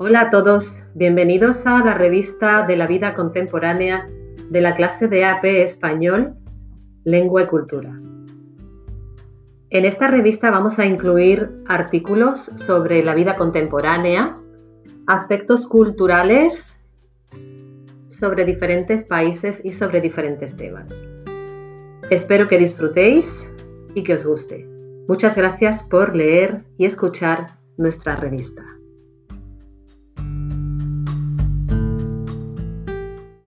Hola a todos, bienvenidos a la revista de la vida contemporánea de la clase de AP Español, Lengua y Cultura. En esta revista vamos a incluir artículos sobre la vida contemporánea, aspectos culturales sobre diferentes países y sobre diferentes temas. Espero que disfrutéis y que os guste. Muchas gracias por leer y escuchar nuestra revista.